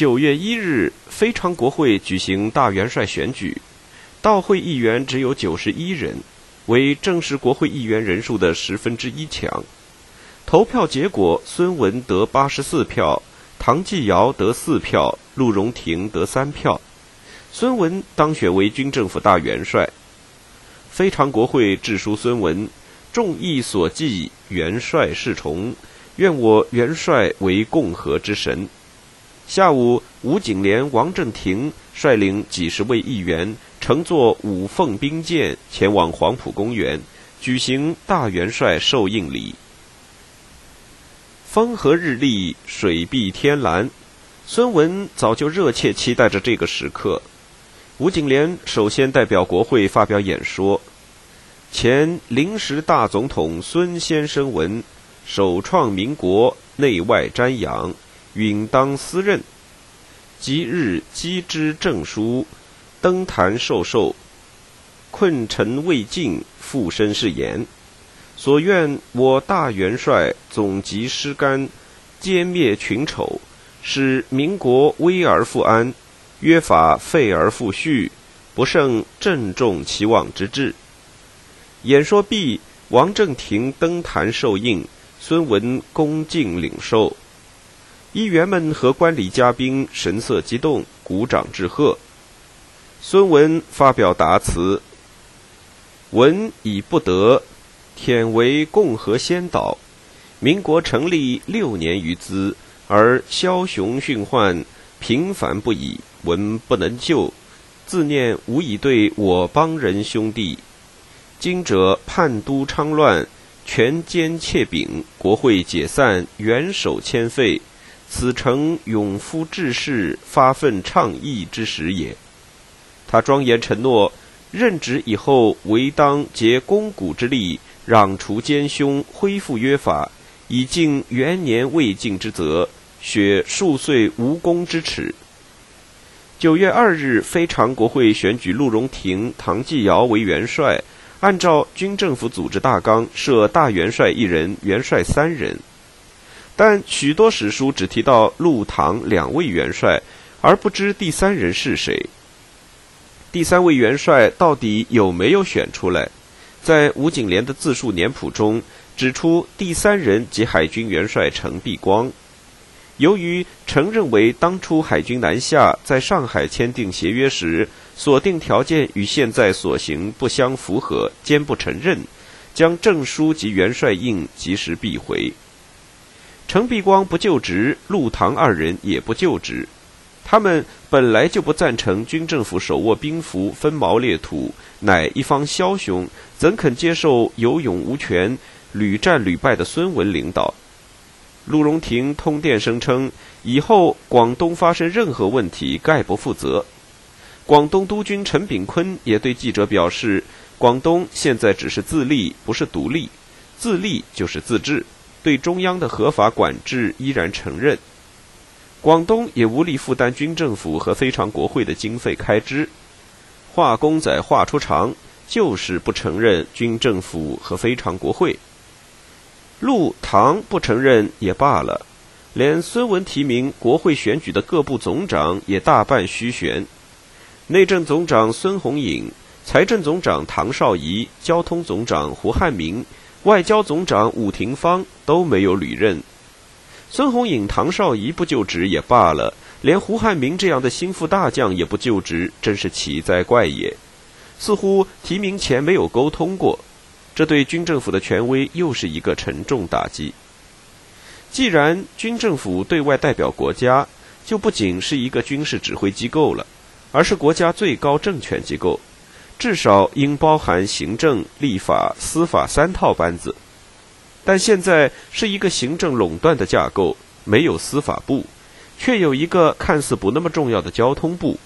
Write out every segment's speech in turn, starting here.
九月一日，非常国会举行大元帅选举，到会议员只有九十一人，为正式国会议员人数的十分之一强。投票结果，孙文得八十四票，唐继尧得四票，陆荣廷得三票。孙文当选为军政府大元帅。非常国会致书孙文：众议所寄，元帅侍从，愿我元帅为共和之神。下午，吴景莲、王正廷率领几十位议员乘坐五凤兵舰前往黄埔公园，举行大元帅受印礼。风和日丽，水碧天蓝，孙文早就热切期待着这个时刻。吴景莲首先代表国会发表演说：“前临时大总统孙先生文，首创民国，内外瞻仰。”允当私任，即日击之证书，登坛受授。困臣未尽，复身是言：所愿我大元帅总集师干，歼灭群丑，使民国危而复安，约法废而复序，不胜郑重其望之志。演说毕，王正廷登坛受印，孙文恭敬领受。议员们和观礼嘉宾神色激动，鼓掌致贺。孙文发表答词：“文以不得，天为共和先导，民国成立六年余资，而枭雄训患频繁不已，文不能救，自念无以对我邦人兄弟。今者叛都昌乱，权奸窃柄，国会解散，元首迁废。”此诚勇夫志士发愤倡议之时也。他庄严承诺，任职以后，唯当竭肱骨之力，攘除奸凶，恢复约法，以尽元年未尽之责，雪数岁无功之耻。九月二日，非常国会选举陆荣廷、唐继尧为元帅，按照军政府组织大纲，设大元帅一人，元帅三人。但许多史书只提到陆唐两位元帅，而不知第三人是谁。第三位元帅到底有没有选出来？在吴景莲的自述年谱中指出，第三人即海军元帅陈璧光。由于陈认为当初海军南下在上海签订协约时所定条件与现在所行不相符合，坚不承认，将证书及元帅印及时避回。程璧光不就职，陆唐二人也不就职。他们本来就不赞成军政府手握兵符、分毛裂土，乃一方枭雄，怎肯接受有勇无权、屡战屡败的孙文领导？陆荣廷通电声称，以后广东发生任何问题，概不负责。广东督军陈炳坤也对记者表示，广东现在只是自立，不是独立，自立就是自治。对中央的合法管制依然承认，广东也无力负担军政府和非常国会的经费开支。画公仔画出长，就是不承认军政府和非常国会。陆唐不承认也罢了，连孙文提名国会选举的各部总长也大半虚悬。内政总长孙宏颖、财政总长唐绍仪、交通总长胡汉民。外交总长武廷芳都没有履任，孙宏颖、唐绍仪不就职也罢了，连胡汉民这样的心腹大将也不就职，真是奇哉怪也！似乎提名前没有沟通过，这对军政府的权威又是一个沉重打击。既然军政府对外代表国家，就不仅是一个军事指挥机构了，而是国家最高政权机构。至少应包含行政、立法、司法三套班子，但现在是一个行政垄断的架构，没有司法部，却有一个看似不那么重要的交通部。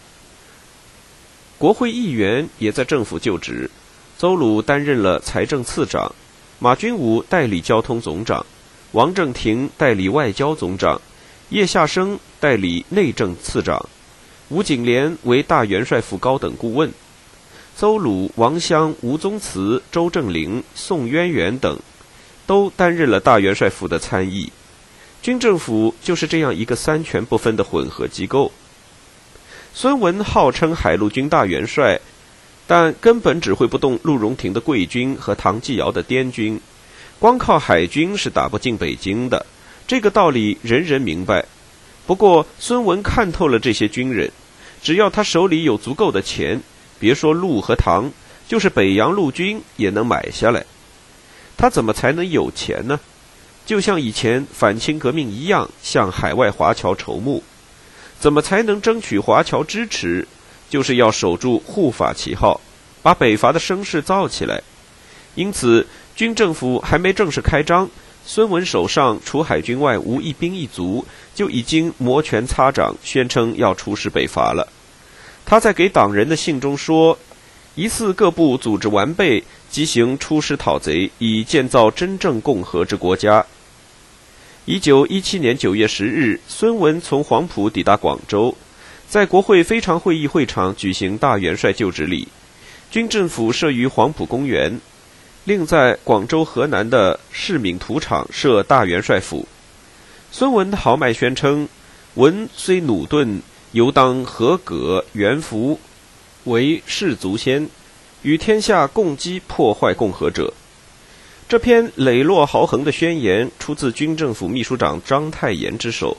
国会议员也在政府就职，邹鲁担任了财政次长，马君武代理交通总长，王正廷代理外交总长，叶夏生代理内政次长，吴景莲为大元帅府高等顾问。邹鲁、王襄、吴宗慈、周正麟、宋渊源等，都担任了大元帅府的参议。军政府就是这样一个三权不分的混合机构。孙文号称海陆军大元帅，但根本指挥不动陆荣廷的桂军和唐继尧的滇军，光靠海军是打不进北京的。这个道理人人明白。不过孙文看透了这些军人，只要他手里有足够的钱，别说陆和唐，就是北洋陆军也能买下来。他怎么才能有钱呢？就像以前反清革命一样，向海外华侨筹募，怎么才能争取华侨支持？就是要守住护法旗号，把北伐的声势造起来。因此，军政府还没正式开张，孙文手上除海军外无一兵一卒，就已经摩拳擦掌，宣称要出使北伐了。他在给党人的信中说：“疑似各部组织完备，即行出师讨贼，以建造真正共和之国家。”一九一七年九月十日，孙文从黄埔抵达广州，在国会非常会议会场举行大元帅就职礼。军政府设于黄埔公园，另在广州河南的市闽土场设大元帅府。孙文豪迈宣称：“文虽努钝，犹当合葛元服，为士卒先，与天下共击破坏共和者。”这篇磊落豪横的宣言出自军政府秘书长章太炎之手，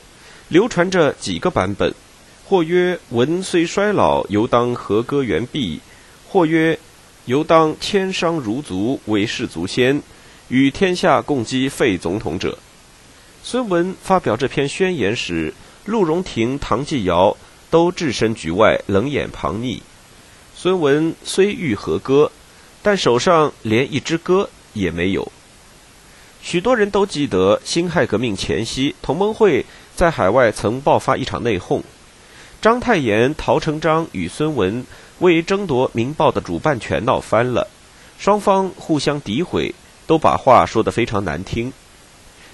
流传着几个版本，或曰“文虽衰老，犹当和歌元毕”，或曰“犹当天商如足，为士卒先，与天下共击废总统者”。孙文发表这篇宣言时，陆荣廷、唐继尧都置身局外，冷眼旁睨。孙文虽欲和歌，但手上连一支歌。也没有。许多人都记得辛亥革命前夕，同盟会在海外曾爆发一场内讧。章太炎、陶成章与孙文为争夺《明报》的主办权闹翻了，双方互相诋毁，都把话说得非常难听。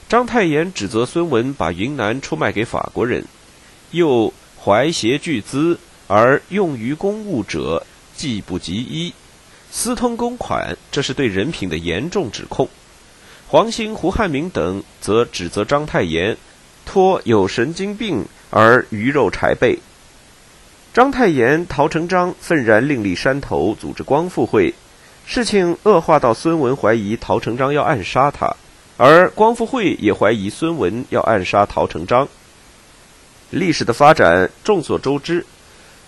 章太炎指责孙文把云南出卖给法国人，又怀挟巨资而用于公务者，既不及一。私通公款，这是对人品的严重指控。黄兴、胡汉民等则指责章太炎托有神经病而鱼肉柴背。章太炎、陶成章愤然另立山头，组织光复会。事情恶化到孙文怀疑陶成章要暗杀他，而光复会也怀疑孙文要暗杀陶成章。历史的发展众所周知，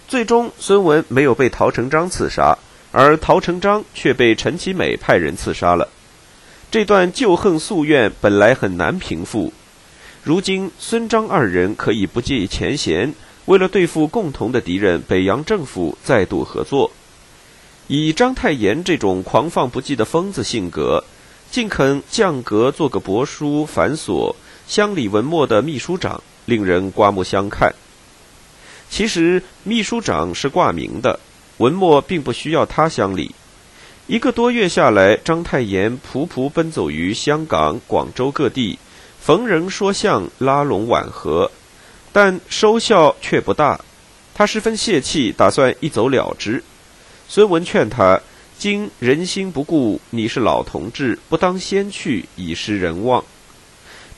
最终孙文没有被陶成章刺杀。而陶成章却被陈其美派人刺杀了，这段旧恨夙怨本来很难平复，如今孙张二人可以不计前嫌，为了对付共同的敌人北洋政府再度合作。以章太炎这种狂放不羁的疯子性格，竟肯降格做个帛书繁琐、乡里文墨的秘书长，令人刮目相看。其实秘书长是挂名的。文墨并不需要他乡里。一个多月下来，章太炎仆仆奔走于香港、广州各地，逢人说相，拉拢挽合，但收效却不大。他十分泄气，打算一走了之。孙文劝他：“今人心不顾，你是老同志，不当先去，以失人望。”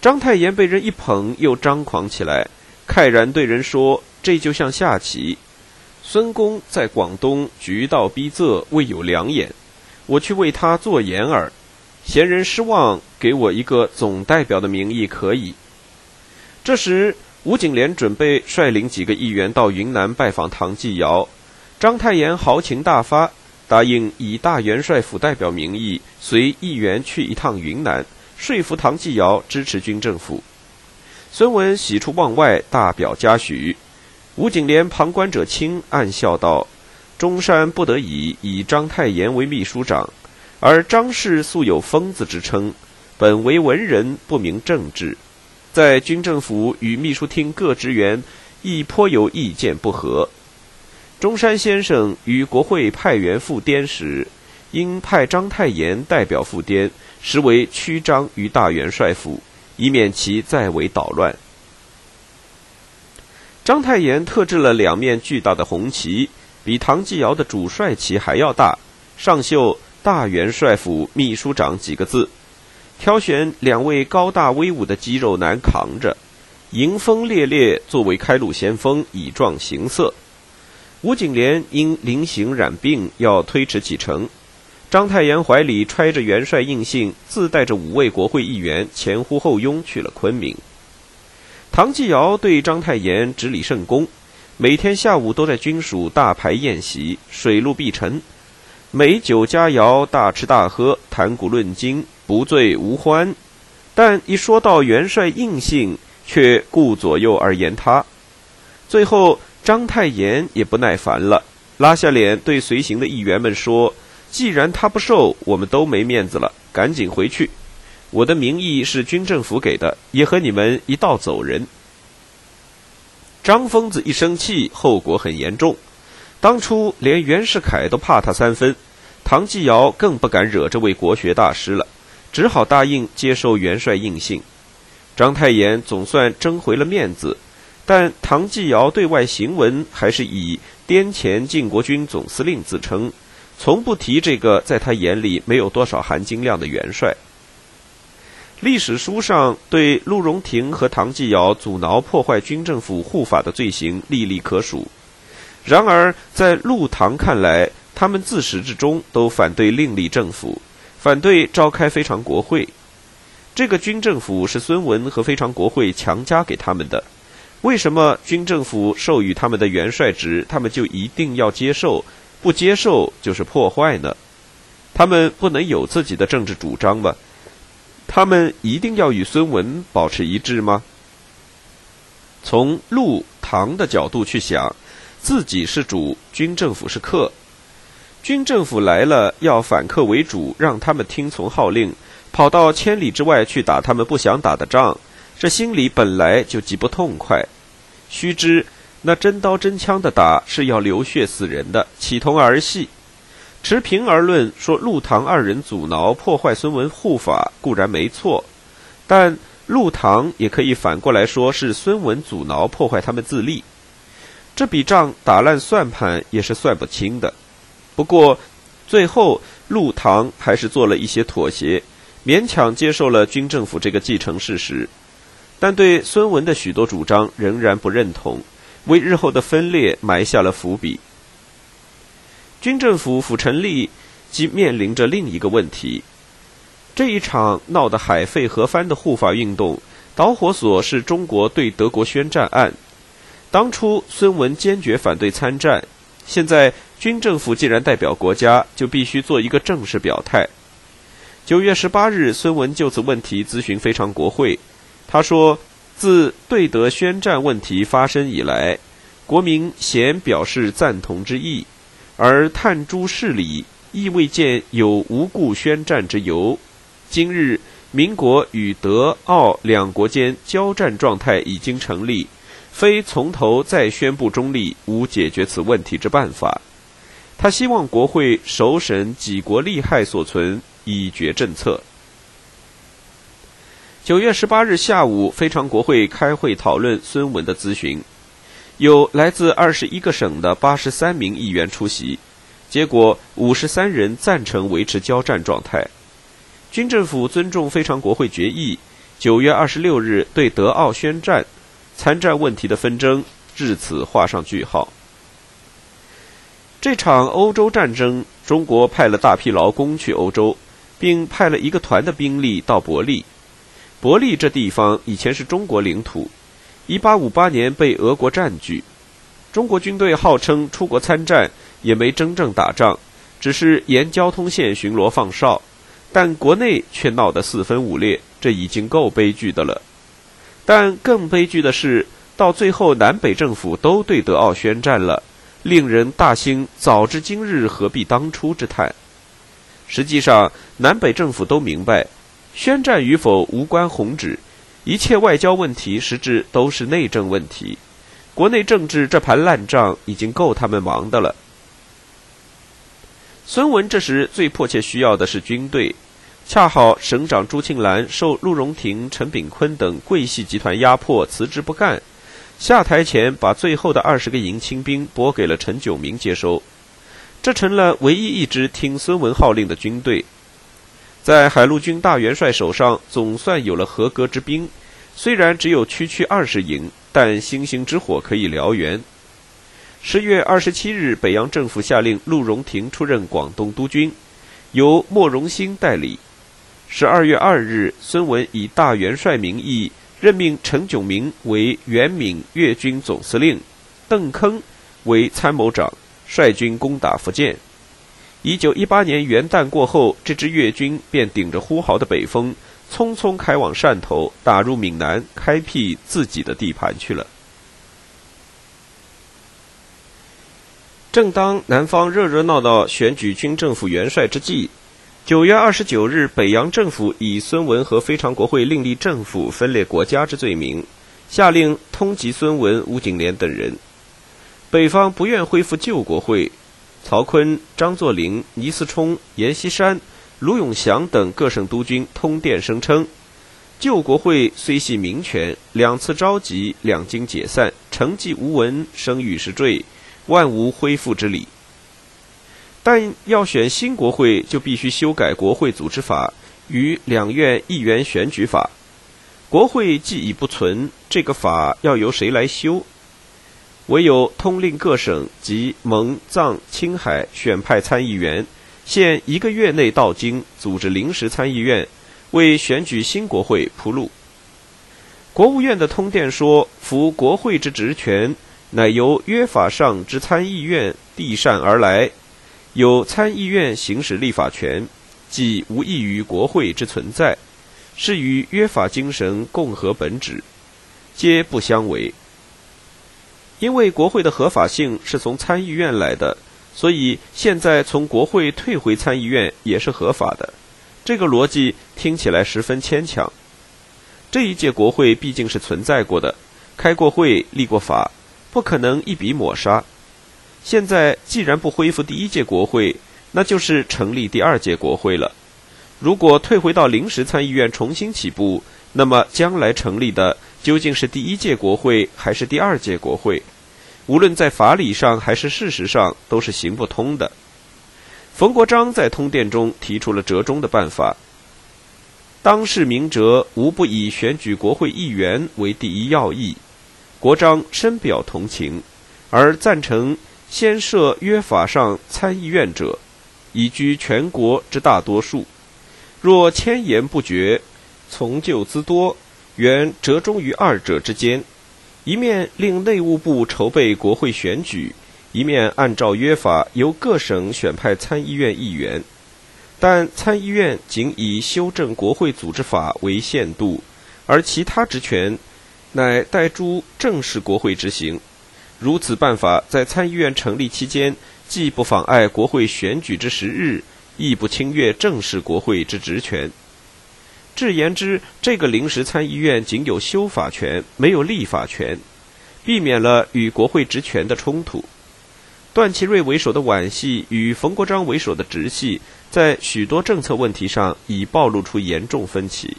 章太炎被人一捧，又张狂起来，慨然对人说：“这就像下棋。”孙公在广东局道逼仄，未有良言，我去为他做言耳。闲人失望，给我一个总代表的名义可以。这时，吴景莲准备率领几个议员到云南拜访唐继尧。章太炎豪情大发，答应以大元帅府代表名义，随议员去一趟云南，说服唐继尧支持军政府。孙文喜出望外，大表嘉许。吴景莲旁观者清，暗笑道：“中山不得已以章太炎为秘书长，而张氏素有疯子之称，本为文人，不明政治，在军政府与秘书厅各职员亦颇有意见不合。中山先生与国会派员赴滇时，应派章太炎代表赴滇，实为屈张于大元帅府，以免其再为捣乱。”章太炎特制了两面巨大的红旗，比唐继尧的主帅旗还要大，上绣“大元帅府秘书长”几个字，挑选两位高大威武的肌肉男扛着。迎风猎猎，作为开路先锋，以壮形色。吴景莲因临行染病，要推迟启程。章太炎怀里揣着元帅印信，自带着五位国会议员前呼后拥去了昆明。唐继尧对章太炎执礼甚恭，每天下午都在军署大排宴席，水陆必陈，美酒佳肴，大吃大喝，谈古论今，不醉无欢。但一说到元帅印信，却顾左右而言他。最后，章太炎也不耐烦了，拉下脸对随行的议员们说：“既然他不受，我们都没面子了，赶紧回去。我的名义是军政府给的，也和你们一道走人。”张疯子一生气，后果很严重。当初连袁世凯都怕他三分，唐继尧更不敢惹这位国学大师了。只好答应接受元帅印信，章太炎总算争回了面子，但唐继尧对外行文还是以滇黔靖国军总司令自称，从不提这个在他眼里没有多少含金量的元帅。历史书上对陆荣廷和唐继尧阻挠破坏军政府护法的罪行历历可数，然而在陆唐看来，他们自始至终都反对另立政府。反对召开非常国会，这个军政府是孙文和非常国会强加给他们的。为什么军政府授予他们的元帅职，他们就一定要接受？不接受就是破坏呢？他们不能有自己的政治主张吗？他们一定要与孙文保持一致吗？从陆唐的角度去想，自己是主，军政府是客。军政府来了，要反客为主，让他们听从号令，跑到千里之外去打他们不想打的仗，这心里本来就极不痛快。须知那真刀真枪的打是要流血死人的，岂同儿戏？持平而论，说陆唐二人阻挠破坏孙文护法固然没错，但陆唐也可以反过来说是孙文阻挠破坏他们自立。这笔账打烂算盘也是算不清的。不过，最后陆唐还是做了一些妥协，勉强接受了军政府这个继承事实，但对孙文的许多主张仍然不认同，为日后的分裂埋下了伏笔。军政府府成立，即面临着另一个问题：这一场闹得海沸河翻的护法运动，导火索是中国对德国宣战案。当初孙文坚决反对参战。现在军政府既然代表国家，就必须做一个正式表态。九月十八日，孙文就此问题咨询非常国会。他说：“自对德宣战问题发生以来，国民咸表示赞同之意，而探诸事理，亦未见有无故宣战之由。今日民国与德、奥两国间交战状态已经成立。”非从头再宣布中立，无解决此问题之办法。他希望国会首审几国利害所存，以决政策。九月十八日下午，非常国会开会讨论孙文的咨询，有来自二十一个省的八十三名议员出席，结果五十三人赞成维持交战状态。军政府尊重非常国会决议，九月二十六日对德奥宣战。参战问题的纷争至此画上句号。这场欧洲战争，中国派了大批劳工去欧洲，并派了一个团的兵力到伯利。伯利这地方以前是中国领土，1858年被俄国占据。中国军队号称出国参战，也没真正打仗，只是沿交通线巡逻放哨，但国内却闹得四分五裂，这已经够悲剧的了。但更悲剧的是，到最后南北政府都对德奥宣战了，令人大兴“早知今日，何必当初”之叹。实际上，南北政府都明白，宣战与否无关宏旨，一切外交问题实质都是内政问题。国内政治这盘烂账已经够他们忙的了。孙文这时最迫切需要的是军队。恰好省长朱庆澜受陆荣廷、陈炳坤等桂系集团压迫辞职不干，下台前把最后的二十个营清兵拨给了陈炯明接收，这成了唯一一支听孙文号令的军队。在海陆军大元帅手上，总算有了合格之兵，虽然只有区区二十营，但星星之火可以燎原。十月二十七日，北洋政府下令陆荣廷出任广东督军，由莫荣兴代理。十二月二日，孙文以大元帅名义任命陈炯明为原闽粤军总司令，邓铿为参谋长，率军攻打福建。一九一八年元旦过后，这支粤军便顶着呼号的北风，匆匆开往汕头，打入闽南，开辟自己的地盘去了。正当南方热热闹闹选举军政府元帅之际，九月二十九日，北洋政府以孙文和非常国会另立政府、分裂国家之罪名，下令通缉孙文、吴景莲等人。北方不愿恢复旧国会，曹锟、张作霖、倪嗣冲、阎锡山、卢永祥等各省督军通电声称，旧国会虽系民权，两次召集，两经解散，成绩无闻，声誉是坠。万无恢复之理，但要选新国会，就必须修改国会组织法与两院议员选举法。国会既已不存，这个法要由谁来修？唯有通令各省及蒙、藏、青海选派参议员，限一个月内到京组织临时参议院，为选举新国会铺路。国务院的通电说：“服国会之职权。”乃由约法上之参议院递善而来，有参议院行使立法权，即无异于国会之存在，是与约法精神共和本旨，皆不相违。因为国会的合法性是从参议院来的，所以现在从国会退回参议院也是合法的。这个逻辑听起来十分牵强。这一届国会毕竟是存在过的，开过会，立过法。不可能一笔抹杀。现在既然不恢复第一届国会，那就是成立第二届国会了。如果退回到临时参议院重新起步，那么将来成立的究竟是第一届国会还是第二届国会？无论在法理上还是事实上，都是行不通的。冯国璋在通电中提出了折中的办法：当世明哲无不以选举国会议员为第一要义。国璋深表同情，而赞成先设约法上参议院者，以居全国之大多数。若千言不绝，从旧资多，原折中于二者之间。一面令内务部筹备国会选举，一面按照约法由各省选派参议院议员。但参议院仅以修正国会组织法为限度，而其他职权。乃代诸正式国会执行，如此办法在参议院成立期间，既不妨碍国会选举之时日，亦不侵越正式国会之职权。至言之，这个临时参议院仅有修法权，没有立法权，避免了与国会职权的冲突。段祺瑞为首的皖系与冯国璋为首的直系，在许多政策问题上已暴露出严重分歧。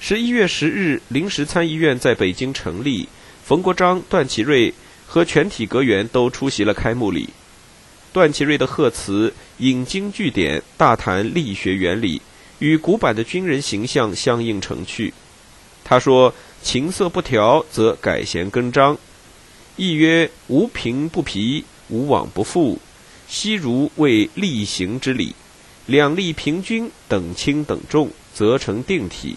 十一月十日，临时参议院在北京成立，冯国璋、段祺瑞和全体阁员都出席了开幕礼。段祺瑞的贺词引经据典，大谈力学原理，与古板的军人形象相映成趣。他说：“琴瑟不调，则改弦更张。”亦曰：“无平不疲，无往不复。昔如为力行之礼，两力平均，等轻等重，则成定体。”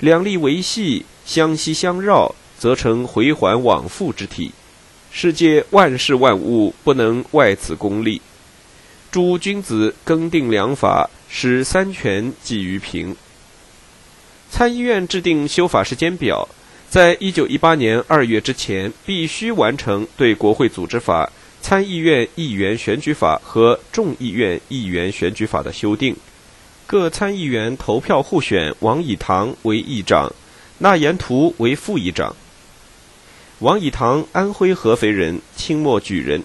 两力维系，相吸相绕，则成回环往复之体。世界万事万物不能外此功利。诸君子更定良法，使三权济于平。参议院制定修法时间表，在一九一八年二月之前，必须完成对国会组织法、参议院议员选举法和众议院议员选举法的修订。各参议员投票互选王以堂为议长，纳言图为副议长。王以堂，安徽合肥人，清末举人。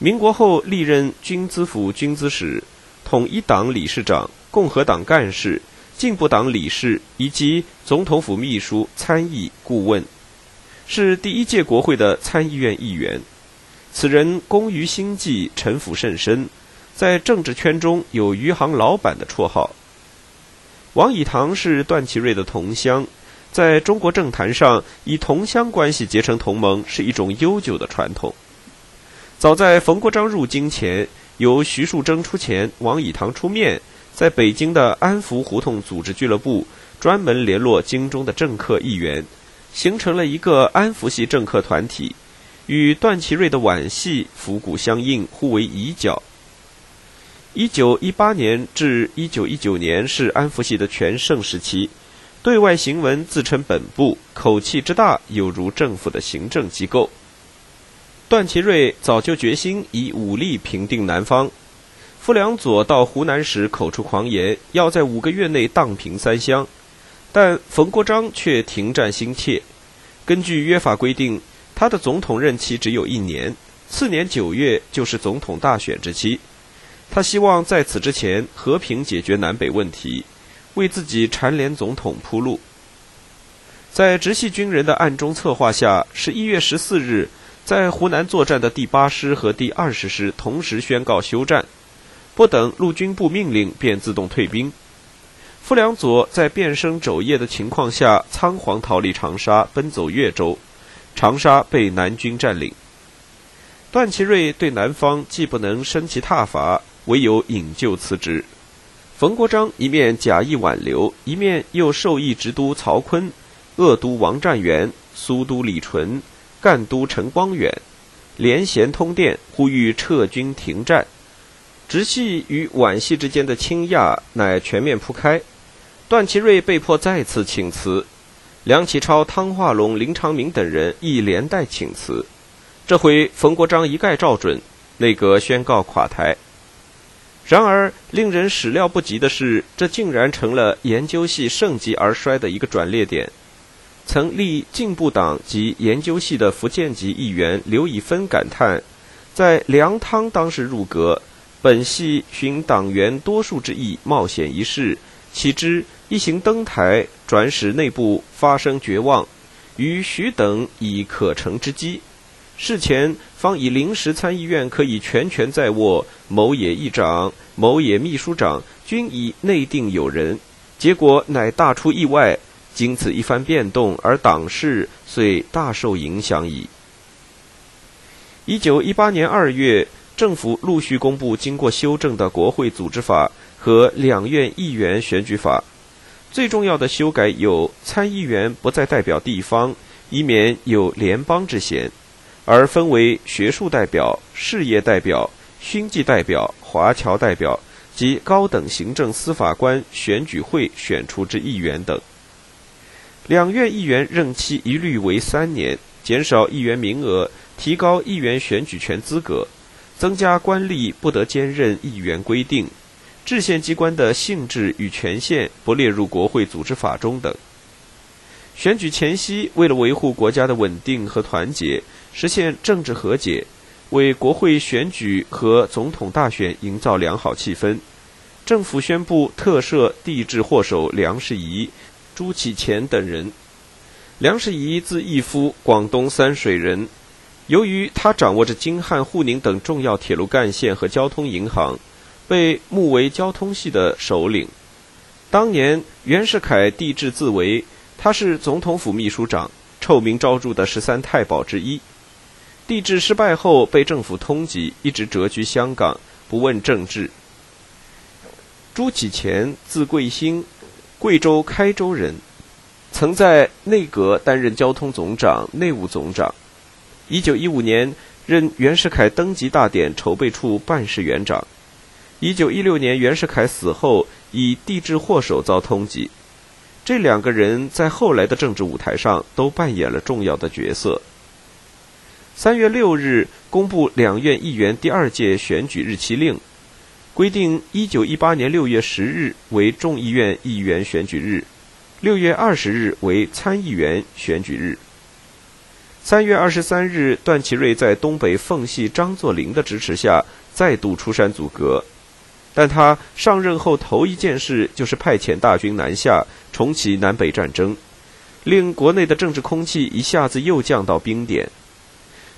民国后历任军资府军资使、统一党理事长、共和党干事、进步党理事以及总统府秘书、参议顾问，是第一届国会的参议院议员。此人工于心计，城府甚深，在政治圈中有“余杭老板”的绰号。王以堂是段祺瑞的同乡，在中国政坛上以同乡关系结成同盟是一种悠久的传统。早在冯国璋入京前，由徐树铮出钱，王以堂出面，在北京的安福胡同组织俱乐部，专门联络京中的政客议员，形成了一个安福系政客团体，与段祺瑞的皖系府谷相应，互为犄角。一九一八年至一九一九年是安福系的全盛时期，对外行文自称本部，口气之大，有如政府的行政机构。段祺瑞早就决心以武力平定南方。傅良佐到湖南时口出狂言，要在五个月内荡平三湘，但冯国璋却停战心切。根据约法规定，他的总统任期只有一年，次年九月就是总统大选之期。他希望在此之前和平解决南北问题，为自己蝉联总统铺路。在直系军人的暗中策划下，十一月十四日。在湖南作战的第八师和第二十师同时宣告休战，不等陆军部命令便自动退兵。傅良佐在变声肘腋的情况下仓皇逃离长沙，奔走越州，长沙被南军占领。段祺瑞对南方既不能升其挞伐，唯有引咎辞职。冯国璋一面假意挽留，一面又授意直督曹锟、鄂督王占元、苏都李纯。赣都陈光远联衔通电，呼吁撤军停战。直系与皖系之间的倾轧乃全面铺开。段祺瑞被迫再次请辞，梁启超、汤化龙、林长民等人亦连带请辞。这回冯国璋一概照准，内阁宣告垮台。然而，令人始料不及的是，这竟然成了研究系盛极而衰的一个转捩点。曾立进步党及研究系的福建籍议员刘以芬感叹：“在梁汤当时入阁，本系寻党员多数之意，冒险一试，岂知一行登台，转使内部发生绝望，与许等以可乘之机。事前方以临时参议院可以全权在握，某也议长，某也秘书长，均已内定有人，结果乃大出意外。”经此一番变动，而党事遂大受影响矣。一九一八年二月，政府陆续公布经过修正的《国会组织法》和两院议员选举法。最重要的修改有：参议员不再代表地方，以免有联邦之嫌，而分为学术代表、事业代表、勋记代表、华侨代表及高等行政司法官选举会选出之议员等。两院议员任期一律为三年，减少议员名额，提高议员选举权资格，增加官吏不得兼任议员规定，制宪机关的性质与权限不列入国会组织法中等。选举前夕，为了维护国家的稳定和团结，实现政治和解，为国会选举和总统大选营造良好气氛，政府宣布特赦地质祸首梁士仪。朱启潜等人，梁士仪字义夫，广东三水人。由于他掌握着京汉沪宁等重要铁路干线和交通银行，被目为交通系的首领。当年袁世凯帝制自为，他是总统府秘书长，臭名昭著的十三太保之一。帝制失败后，被政府通缉，一直谪居香港，不问政治。朱启潜，字桂兴。贵州开州人，曾在内阁担任交通总长、内务总长。一九一五年任袁世凯登基大典筹备处办事员长。一九一六年袁世凯死后，以帝制祸首遭通缉。这两个人在后来的政治舞台上都扮演了重要的角色。三月六日公布两院议员第二届选举日期令。规定，一九一八年六月十日为众议院议员选举日，六月二十日为参议员选举日。三月二十三日，段祺瑞在东北奉系张作霖的支持下再度出山阻隔，但他上任后头一件事就是派遣大军南下，重启南北战争，令国内的政治空气一下子又降到冰点。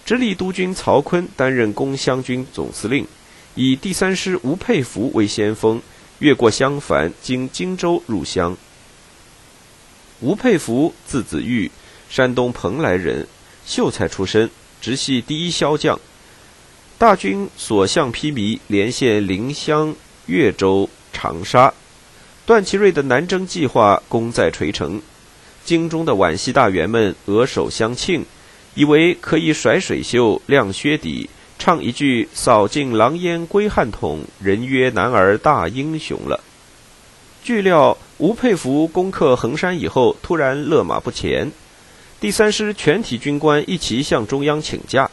直隶督军曹锟担任攻湘军总司令。以第三师吴佩孚为先锋，越过襄樊，经荆州入湘。吴佩孚，字子玉，山东蓬莱人，秀才出身，直系第一骁将。大军所向披靡，连线临湘、越州、长沙。段祺瑞的南征计划功在垂成，京中的皖系大员们额首相庆，以为可以甩水袖、亮靴底，唱一句“扫尽狼烟归汉统，人曰男儿大英雄”了。据料，吴佩孚攻克衡山以后，突然勒马不前，第三师全体军官一齐向中央请假。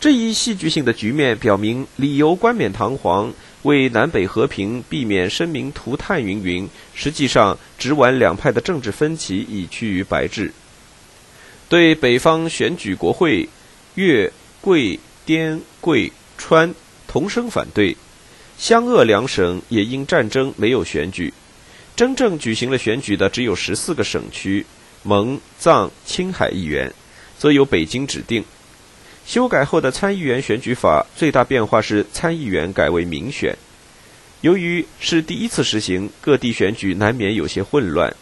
这一戏剧性的局面表明，理由冠冕堂皇，为南北和平、避免生民涂炭云云，实际上直皖两派的政治分歧已趋于白质。对北方选举国会，粤、桂、滇、桂、川同声反对，湘鄂两省也因战争没有选举。真正举行了选举的只有十四个省区，蒙、藏、青海议员，则由北京指定。修改后的参议员选举法最大变化是参议员改为民选。由于是第一次实行，各地选举难免有些混乱。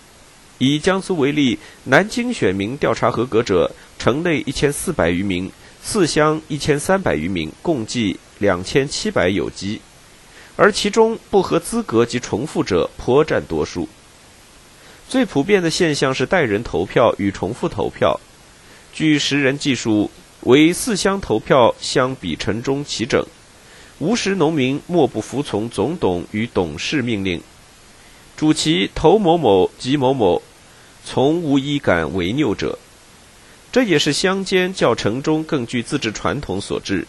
以江苏为例，南京选民调查合格者，城内一千四百余名，四乡一千三百余名，共计两千七百有机。而其中不合资格及重复者颇占多数。最普遍的现象是代人投票与重复投票。据识人技术，为四乡投票相比城中齐整，无时农民莫不服从总董与董事命令，主其投某某及某某，从无一敢违拗者。这也是乡间较城中更具自治传统所致。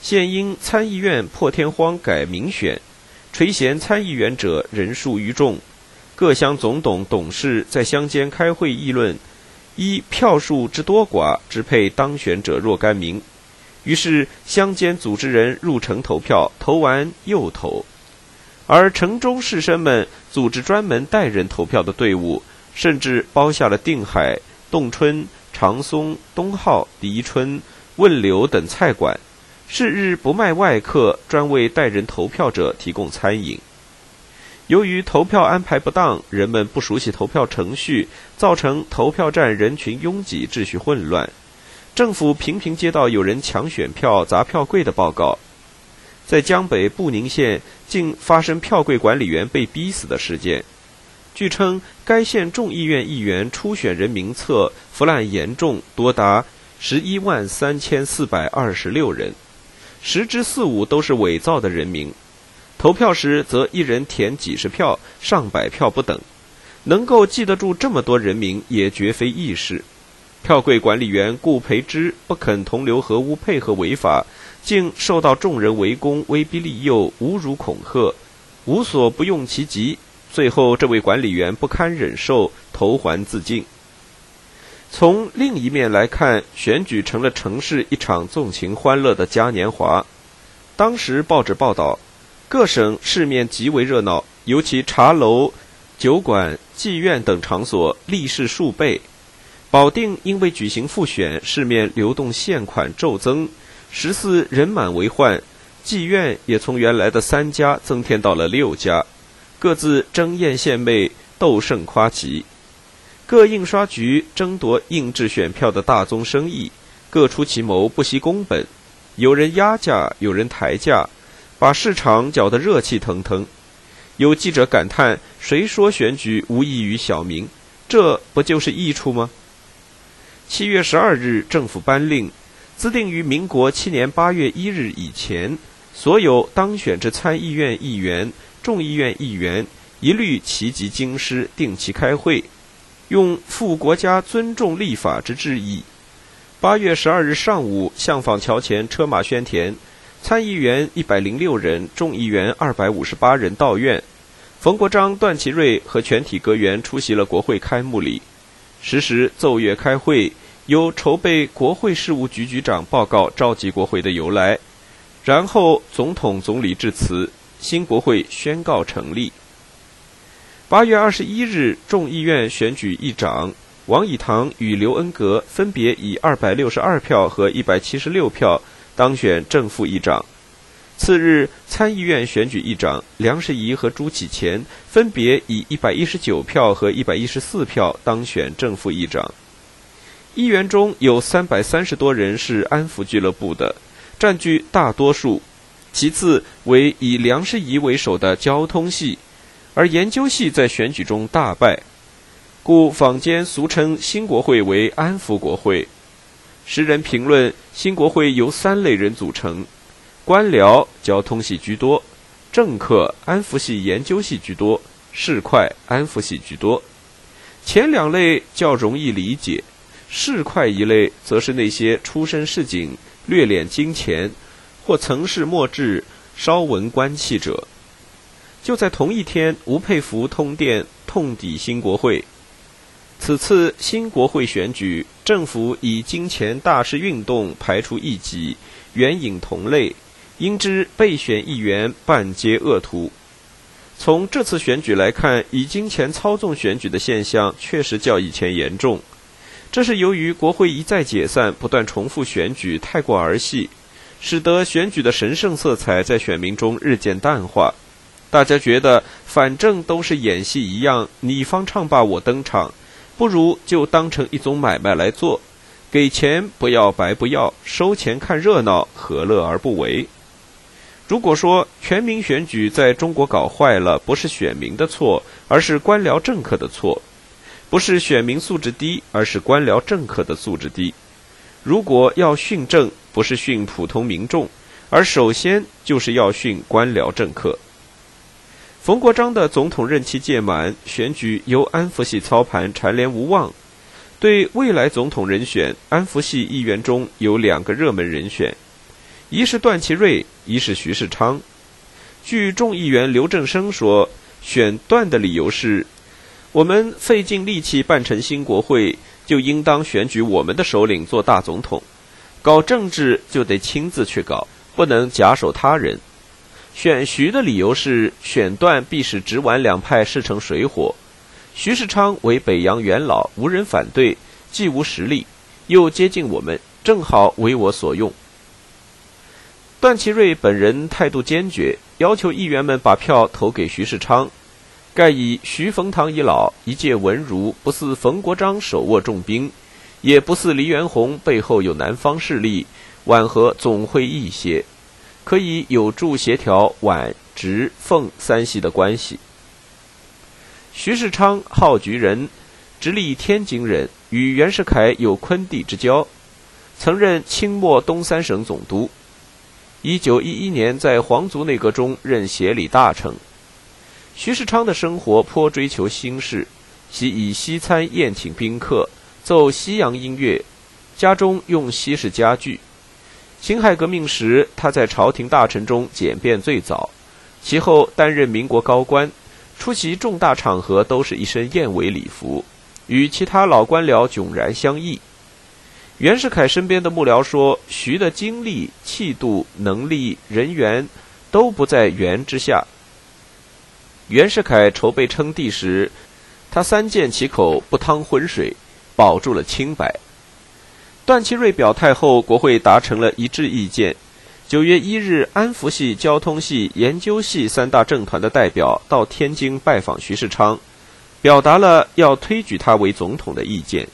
现因参议院破天荒改民选，垂涎参议员者人数愈众，各乡总董、董事在乡间开会议论，依票数之多寡支配当选者若干名。于是乡间组织人入城投票，投完又投，而城中士绅们组织专门代人投票的队伍，甚至包下了定海、洞春、长松、东浩、狄春、问柳等菜馆。是日不卖外客，专为代人投票者提供餐饮。由于投票安排不当，人们不熟悉投票程序，造成投票站人群拥挤、秩序混乱。政府频频接到有人抢选票、砸票柜的报告。在江北布宁县，竟发生票柜管理员被逼死的事件。据称，该县众议院议员初选人名册腐烂严重，多达十一万三千四百二十六人。十之四五都是伪造的人名，投票时则一人填几十票、上百票不等，能够记得住这么多人名也绝非易事。票柜管理员顾培之不肯同流合污配合违法，竟受到众人围攻、威逼利诱、侮辱恐吓，无所不用其极。最后，这位管理员不堪忍受，投环自尽。从另一面来看，选举成了城市一场纵情欢乐的嘉年华。当时报纸报道，各省市面极为热闹，尤其茶楼、酒馆、妓院等场所利市数倍。保定因为举行复选，市面流动现款骤增，十四人满为患。妓院也从原来的三家增添到了六家，各自争艳献媚，斗胜夸奇。各印刷局争夺印制选票的大宗生意，各出奇谋，不惜工本。有人压价，有人抬价，把市场搅得热气腾腾。有记者感叹：“谁说选举无益于小民？这不就是益处吗？”七月十二日，政府颁令，自定于民国七年八月一日以前，所有当选之参议院议员、众议院议员，一律齐集京师，定期开会。用赴国家尊重立法之志意。八月十二日上午，向坊桥前车马喧天，参议员一百零六人，众议员二百五十八人到院。冯国璋、段祺瑞和全体阁员出席了国会开幕礼。时时奏乐开会，由筹备国会事务局局长报告召集国会的由来，然后总统、总理致辞，新国会宣告成立。八月二十一日，众议院选举议长，王以堂与刘恩格分别以二百六十二票和一百七十六票当选正副议长。次日，参议院选举议长梁士仪和朱启潜分别以一百一十九票和一百一十四票当选正副议长。议员中有三百三十多人是安福俱乐部的，占据大多数。其次为以梁士仪为首的交通系，而研究系在选举中大败，故坊间俗称新国会为安福国会。时人评论，新国会由三类人组成。官僚交通系居多，政客安抚系研究系居多，市侩安抚系居多。前两类较容易理解，市侩一类则是那些出身市井、略敛金钱，或曾是末志、稍闻官气者。就在同一天，吴佩孚通电痛抵新国会。此次新国会选举，政府以金钱大势运动排除异己，援引同类。应知备选议员半皆恶徒。从这次选举来看，以金钱操纵选举的现象确实较以前严重。这是由于国会一再解散、不断重复选举太过儿戏，使得选举的神圣色彩在选民中日渐淡化。大家觉得反正都是演戏一样，你方唱罢我登场，不如就当成一种买卖来做，给钱不要白不要，收钱看热闹，何乐而不为？如果说全民选举在中国搞坏了，不是选民的错，而是官僚政客的错；不是选民素质低，而是官僚政客的素质低。如果要训政，不是训普通民众，而首先就是要训官僚政客。冯国璋的总统任期届满，选举由安福系操盘，蝉联无望。对未来总统人选，安福系议员中有两个热门人选。一是段祺瑞，一是徐世昌。据众议员刘正生说，选段的理由是：我们费尽力气办成新国会，就应当选举我们的首领做大总统。搞政治就得亲自去搞，不能假手他人。选徐的理由是：选段必使直皖两派势成水火。徐世昌为北洋元老，无人反对，既无实力，又接近我们，正好为我所用。段祺瑞本人态度坚决，要求议员们把票投给徐世昌。盖以徐冯唐已老，一介文儒，不似冯国璋手握重兵，也不似黎元洪背后有南方势力，皖和总会易些，可以有助协调皖、直、奉三系的关系。徐世昌号举人，直隶天津人，与袁世凯有昆弟之交，曾任清末东三省总督。一九一一年，在皇族内阁中任协理大臣。徐世昌的生活颇追求新式，喜以西餐宴请宾客，奏西洋音乐，家中用西式家具。辛亥革命时，他在朝廷大臣中简便最早，其后担任民国高官，出席重大场合都是一身燕尾礼服，与其他老官僚迥然相异。袁世凯身边的幕僚说：“徐的精力、气度、能力、人缘，都不在袁之下。”袁世凯筹备称帝时，他三缄其口，不趟浑水，保住了清白。段祺瑞表态后，国会达成了一致意见。九月一日，安福系、交通系、研究系三大政团的代表到天津拜访徐世昌，表达了要推举他为总统的意见。